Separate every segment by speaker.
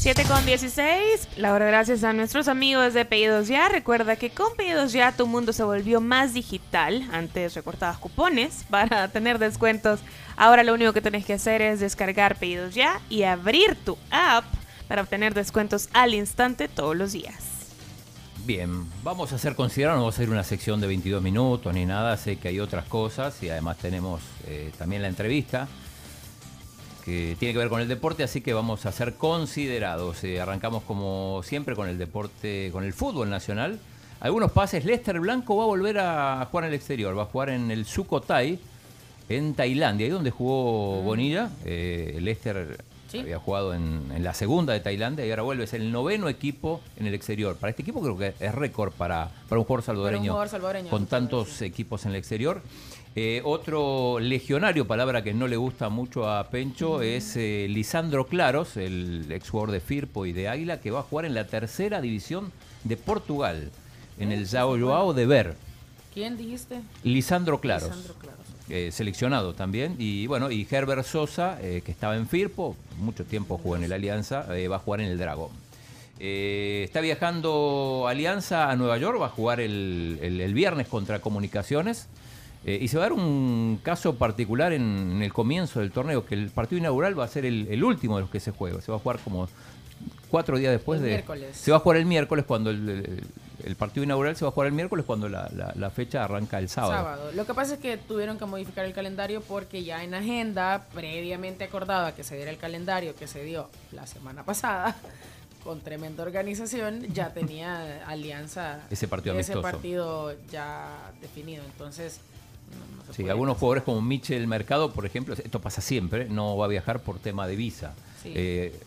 Speaker 1: 7 con 16, la hora gracias a nuestros amigos de Pedidos Ya. Recuerda que con Pedidos Ya tu mundo se volvió más digital. Antes recortabas cupones para tener descuentos. Ahora lo único que tenés que hacer es descargar Pedidos Ya y abrir tu app para obtener descuentos al instante todos los días.
Speaker 2: Bien, vamos a ser considerados, no va a ser una sección de 22 minutos ni nada, sé que hay otras cosas y además tenemos eh, también la entrevista que tiene que ver con el deporte, así que vamos a ser considerados. Eh, arrancamos como siempre con el deporte, con el fútbol nacional. Algunos pases, Lester Blanco va a volver a jugar en el exterior, va a jugar en el Sukhothai, en Tailandia, ahí donde jugó Bonilla. Eh, Lester había jugado en, la segunda de Tailandia y ahora vuelve. Es el noveno equipo en el exterior. Para este equipo creo que es récord para, para un jugador salvadoreño, con tantos equipos en el exterior. Eh, otro legionario, palabra que no le gusta mucho a Pencho, es eh, Lisandro Claros, el ex jugador de Firpo y de Águila, que va a jugar en la tercera división de Portugal, en el Sao Joao de Ver.
Speaker 1: ¿Quién dijiste?
Speaker 2: Lisandro Claros. Eh, seleccionado también. Y bueno, y Herbert Sosa, que estaba en Firpo, mucho tiempo jugó en el Alianza, va a jugar en el Dragón. está viajando Alianza a Nueva York, va a jugar el viernes contra Comunicaciones. Eh, y se va a dar un caso particular en, el comienzo del torneo, que el partido inaugural va a ser el, último de los que se juega. Se va a jugar como cuatro días después de... Miércoles. Se va a jugar el miércoles cuando el, partido inaugural se va a jugar el miércoles cuando la, fecha arranca el sábado.
Speaker 1: sábado. Lo que pasa es que tuvieron que modificar el calendario porque ya en agenda previamente acordada que se diera el calendario que se dio la semana pasada con tremenda organización ya tenía alianza
Speaker 2: ese partido
Speaker 1: ese partido ya definido entonces
Speaker 2: sí, algunos jugadores como Michel Mercado, por ejemplo, esto pasa siempre, no va a viajar por tema de visa. Eh,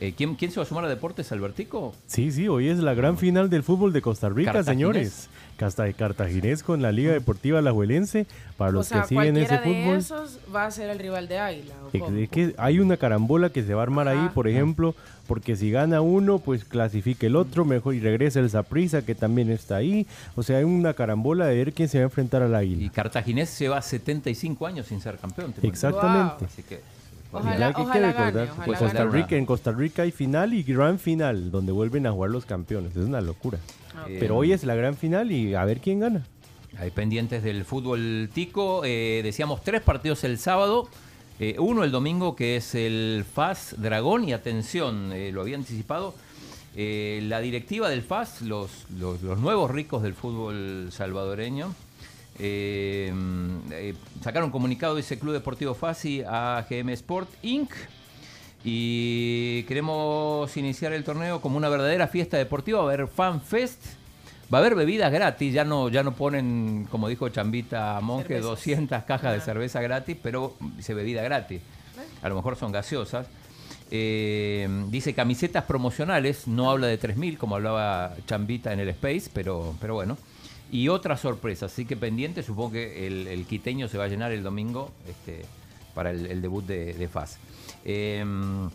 Speaker 2: eh, ¿quién, ¿Quién se va a sumar a Deportes, Albertico?
Speaker 3: Sí, sí, hoy es la gran final del fútbol de Costa Rica, señores. Casta Cartaginés con la Liga Deportiva Alajuelense. Para los que siguen ese fútbol.
Speaker 1: De esos va a ser el rival de Águila.
Speaker 3: Es que hay una carambola que se va a armar ahí, por ejemplo, porque si gana uno, pues clasifica el otro, mejor y regresa el Zaprisa, que también está ahí. O sea, hay una carambola de ver quién se va a enfrentar al Águila.
Speaker 2: Y Cartaginés lleva 75 años sin ser campeón.
Speaker 3: Exactamente. Así que Ojalá, Costa Rica, en Costa Rica hay final y gran final, donde vuelven a jugar los campeones. Es una locura. Pero hoy es la gran final y a ver quién gana.
Speaker 2: Hay pendientes del fútbol tico. Eh, decíamos tres partidos el sábado. Eh, uno el domingo que es el FAS Dragón. Y atención, eh, lo había anticipado. la directiva del FAS, los, los, nuevos ricos del fútbol salvadoreño, sacaron comunicado ese Club Deportivo FASI a GM Sport Inc. Y queremos iniciar el torneo como una verdadera fiesta deportiva. Va a haber fan fest. Va a haber bebidas gratis. Ya no, ya no ponen, como dijo Chambita Monge, 200 cajas de cerveza gratis, pero dice bebida gratis. A lo mejor son gaseosas. Eh, dice camisetas promocionales. No habla de 3.000 como hablaba Chambita en el Space, pero, pero bueno. Y otras sorpresas. Así que pendiente. Supongo que el, quiteño se va a llenar el domingo este, para el, debut de, de. Em,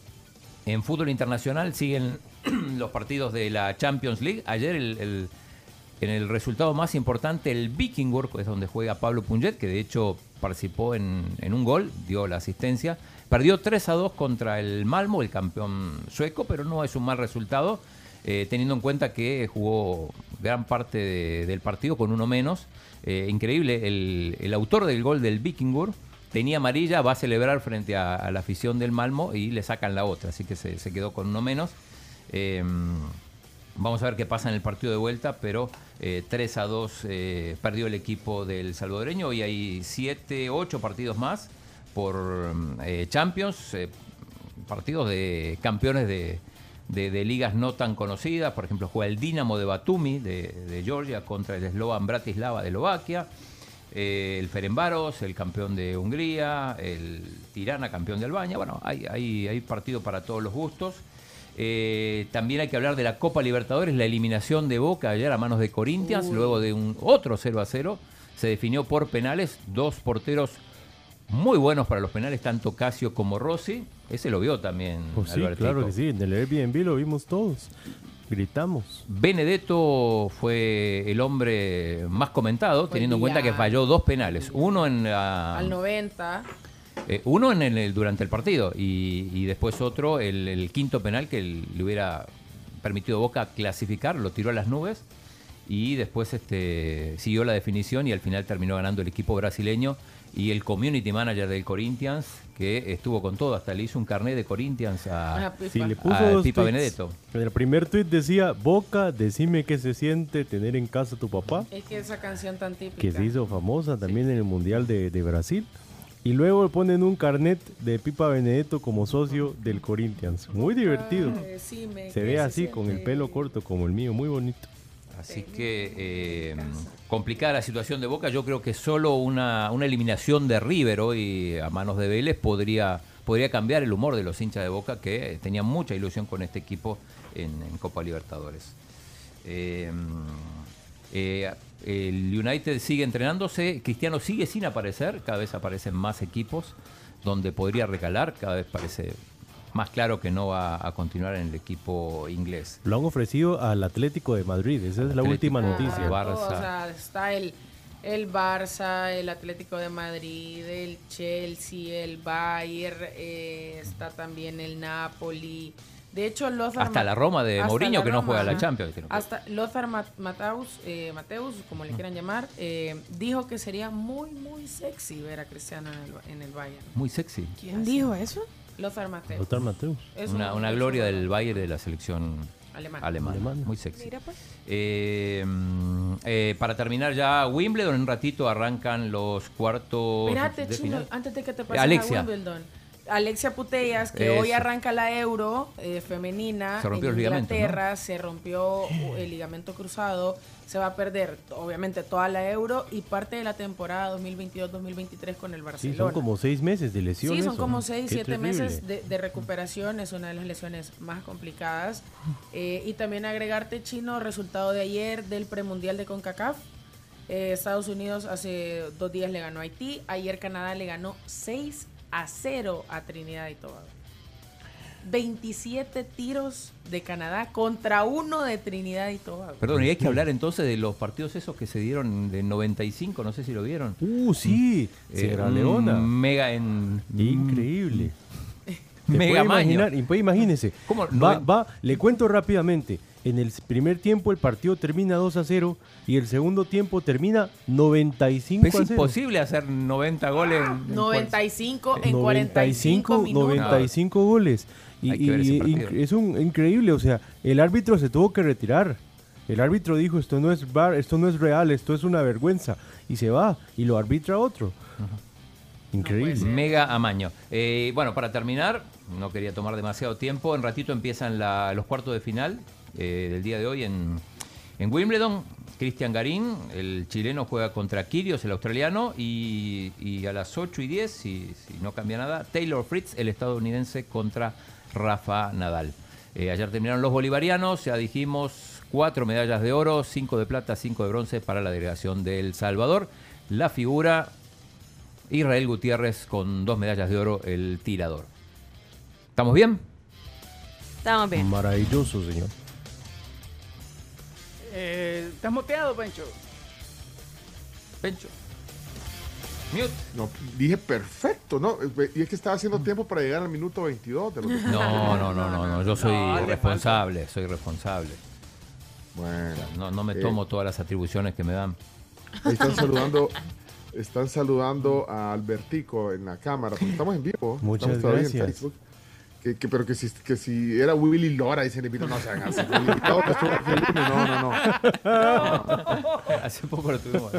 Speaker 2: en fútbol internacional siguen los partidos de la Champions League. Ayer en el resultado más importante, el Vikingburg, es donde juega Pablo Punget, que de hecho participó en, un gol, dio la asistencia. Perdió 3 a 2 contra el Malmo, el campeón sueco, pero no es un mal resultado, eh, teniendo en cuenta que jugó gran parte del partido con uno menos. Eh, increíble, el, el, autor del gol del Vikingburg tenía amarilla, va a celebrar frente a, la afición del Malmo y le sacan la otra, así que se, quedó con uno menos. Em, vamos a ver qué pasa en el partido de vuelta, pero 3 eh, a 2 eh, perdió el equipo del salvadoreño y hay 7, 8 partidos más por eh, Champions, partidos de campeones de, ligas no tan conocidas. Por ejemplo, juega el Dinamo de Batumi de, de Georgia contra el Slovan Bratislava de Eslovaquia. Eh, el Ferenbaros, el campeón de Hungría, el Tirana, campeón de Albania. Bueno, hay, hay, hay partido para todos los gustos. Eh, también hay que hablar de la Copa Libertadores, la eliminación de Boca ayer a manos de Corinthians, luego de un otro 0 a 0. Se definió por penales, dos porteros muy buenos para los penales, tanto Casio como Rossi. Ese lo vio también.
Speaker 3: Pues sí, claro que sí. En el Airbnb lo vimos todos. Gritamos.
Speaker 2: Benedetto fue el hombre más comentado, teniendo en cuenta que falló dos penales. Uno en la,
Speaker 4: Al 90.
Speaker 2: eh, uno en el, durante el partido y, y después otro, el, el quinto penal que le hubiera permitido a Boca clasificar, lo tiró a las nubes y después este, siguió la definición y al final terminó ganando el equipo brasileño y el community manager del Corinthians que estuvo con todo, hasta le hizo un carnet de Corinthians a,
Speaker 4: Ah, Pipa.
Speaker 3: Sí, le puso
Speaker 2: a
Speaker 3: dos
Speaker 2: Pipa
Speaker 3: tweets.
Speaker 2: Benedetto.
Speaker 3: En el primer tweet decía, Boca, decime qué se siente tener en casa a tu papá,
Speaker 4: Es que esa canción tan típica.
Speaker 3: que se hizo famosa también en el Mundial de, de Brasil. Y luego le ponen un carnet de Pipa Benedetto como socio del Corinthians. Muy divertido.
Speaker 4: Sí,
Speaker 3: Se ve así, con el pelo corto como el mío, muy bonito.
Speaker 2: Así que eh, complicada la situación de Boca. Yo creo que solo una, una eliminación de River hoy a manos de Vélez podría, podría cambiar el humor de los hinchas de Boca que tenían mucha ilusión con este equipo en, Copa Libertadores. Eh, eh, el United sigue entrenándose, Cristiano sigue sin aparecer, cada vez aparecen más equipos donde podría recalar, cada vez parece más claro que no va a continuar en el equipo inglés.
Speaker 3: Lo han ofrecido al Atlético de Madrid, esa es la última noticia.
Speaker 2: Barça.
Speaker 4: todo, o sea, está el, el Barça, el Atlético de Madrid, el Chelsea, el Bayern, eh, está también el Napoli. De hecho, Lothar
Speaker 2: Hasta la Roma de Mourinho, que no juega la. Champions, que.
Speaker 4: Hasta Lothar Ma- Mateus, eh, Mateus, como le quieran llamar, eh, dijo que sería muy, muy sexy ver a Cristiano en el, en el Bayern.
Speaker 2: Muy sexy.
Speaker 1: ¿Quién dijo eso?
Speaker 4: Lothar Mateus.
Speaker 3: Lothar Mateus.
Speaker 4: Es
Speaker 2: Una,
Speaker 4: un-
Speaker 2: una gloria del Bayern de la selección
Speaker 4: Alemana.
Speaker 2: alemana.
Speaker 3: Alemana.
Speaker 2: Muy sexy.
Speaker 1: Mira pues.
Speaker 2: Eh, mm, eh, para terminar ya Wimbledon, en un ratito arrancan los cuartos
Speaker 4: Espérate,
Speaker 2: de
Speaker 4: Chino,
Speaker 2: final.
Speaker 4: antes de que te pases
Speaker 2: Alexia.
Speaker 4: a Wimbledon. Alexia Putellas, que
Speaker 2: Eso.
Speaker 4: hoy arranca la Euro eh, femenina
Speaker 2: Se rompió
Speaker 4: en
Speaker 2: el
Speaker 4: Inglaterra, se rompió uh, el ligamento cruzado, se va a perder obviamente toda la Euro y parte de la temporada 2022-2023 con el
Speaker 3: Sí,
Speaker 4: Barcelona.
Speaker 3: son como seis meses de lesión.
Speaker 4: Sí, son como 6,
Speaker 3: Qué
Speaker 4: 7
Speaker 3: terrible.
Speaker 4: meses de, de recuperación, es una de las lesiones más complicadas. Eh, y también agregarte, Chino, resultado de ayer del premundial de CONCACAF. Eh, Estados Unidos hace dos días le ganó a Haití, ayer Canadá le ganó 6 a 0 a Trinidad y Tobago. 27 tiros de Canadá contra uno de Trinidad y Tobago.
Speaker 2: Perdón, y hay que hablar entonces de los partidos esos que se dieron de 95, no sé si lo vieron.
Speaker 3: Uh, sí.
Speaker 2: Eh,
Speaker 3: Sierra Leona.
Speaker 2: Mega en.
Speaker 3: Increíble. ¿Te
Speaker 2: Mega
Speaker 3: puede imaginar? puede imagínese.
Speaker 2: ¿Cómo?
Speaker 3: Va, va, le cuento rápidamente. En el primer tiempo el partido termina 2 a 0 y el segundo tiempo termina 95
Speaker 2: Es
Speaker 3: a 0.
Speaker 2: imposible hacer 90 goles en- en
Speaker 4: 95 en 45 minutos.
Speaker 3: 95 goles. Y, es un increíble, o sea, el árbitro se tuvo que retirar. El árbitro dijo, esto no es bar, esto no es real, esto es una vergüenza. Y se va y lo arbitra otro. Increíble.
Speaker 2: Mega amaño. Eh, bueno, para terminar, no quería tomar demasiado tiempo. En ratito empiezan la- los cuartos de final eh, del día de hoy en, en Wimbledon. Cristian Garín, el chileno, juega contra Kirios, el australiano. Y, y a las 8 y 10, si, si no cambia nada, Taylor Fritz, el estadounidense, contra Rafa Nadal. Eh, ayer terminaron los bolivarianos, ya dijimos cuatro medallas de oro, cinco de plata, cinco de bronce para la delegación de El Salvador. La figura Israel Gutiérrez con dos medallas de oro, el tirador. ¿Estamos bien?
Speaker 1: Estamos bien.
Speaker 3: Maravilloso, señor.
Speaker 5: Eh, ¿Estás moteado, Pancho?
Speaker 2: Pencho. Mute.
Speaker 6: No, dije perfecto, ¿no? Y es que estaba haciendo tiempo para llegar al minuto 22 de los
Speaker 2: No, no, no, no, no, yo soy
Speaker 5: No,
Speaker 2: responsable, soy responsable.
Speaker 6: Bueno,
Speaker 2: No, no me
Speaker 6: Eh.
Speaker 2: tomo todas las atribuciones que me dan.
Speaker 6: ahí están saludando, están saludando a Albertico en la cámara, porque estamos en vivo.
Speaker 3: Muchas
Speaker 6: estamos todavía en
Speaker 3: gracias.
Speaker 6: Facebook. Que, que- pero que si, que si era Willy Lora, dicen, no, no se hagan así. El invitado que estuvo aquí el lunes, no, no, no.
Speaker 2: Hace poco lo tuvimos.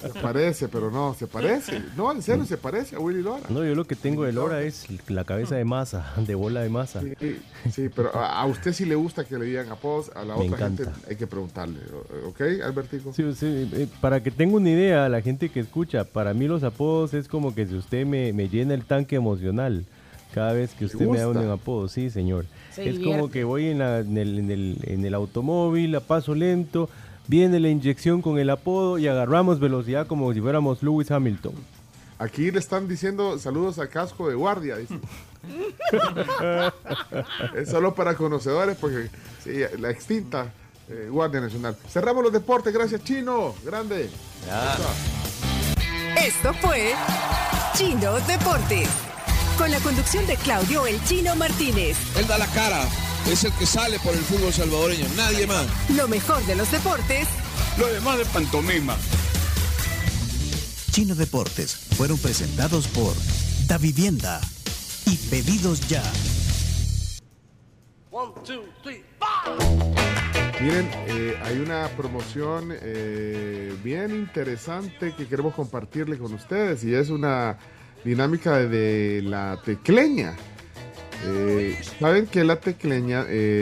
Speaker 6: Se parece, pero no, se parece. No, en serio, se parece a Willy Lora.
Speaker 3: No, yo lo que tengo de Lora es la cabeza de masa, de bola de masa.
Speaker 6: Sí, sí, pero a, a usted sí le gusta que le digan apodos, a la
Speaker 3: Me
Speaker 6: otra
Speaker 3: encanta.
Speaker 6: gente hay que preguntarle. ¿Ok, Albertico?
Speaker 3: Sí, sí, eh, para que tenga una idea, la gente que escucha, para mí los apodos es como que si usted me, me llena el tanque emocional. Cada vez que
Speaker 6: ¿Le
Speaker 3: usted me da un apodo, sí, señor.
Speaker 4: Se
Speaker 3: es
Speaker 4: divierte.
Speaker 3: como que voy en, la- en el, en el- en el automóvil a paso lento, viene la inyección con el apodo y agarramos velocidad como si fuéramos Lewis Hamilton.
Speaker 6: Aquí le están diciendo saludos al casco de guardia. dice. es solo para conocedores porque sí, la extinta eh, Guardia Nacional. Cerramos los deportes. Gracias, Chino. Grande.
Speaker 7: Esto fue Chino Deportes. Con la conducción de Claudio El Chino Martínez.
Speaker 8: Él da la cara, es el que sale por el fútbol salvadoreño, nadie más.
Speaker 7: Lo mejor de los deportes
Speaker 8: Lo demás de pantomima.
Speaker 9: Chino Deportes fueron presentados por Da Vivienda y Pedidos Ya.
Speaker 6: Miren, eh, hay una promoción eh, bien interesante que queremos compartirle con ustedes y es una dinámica de, la tecleña. Eh, Saben que la tecleña... eh,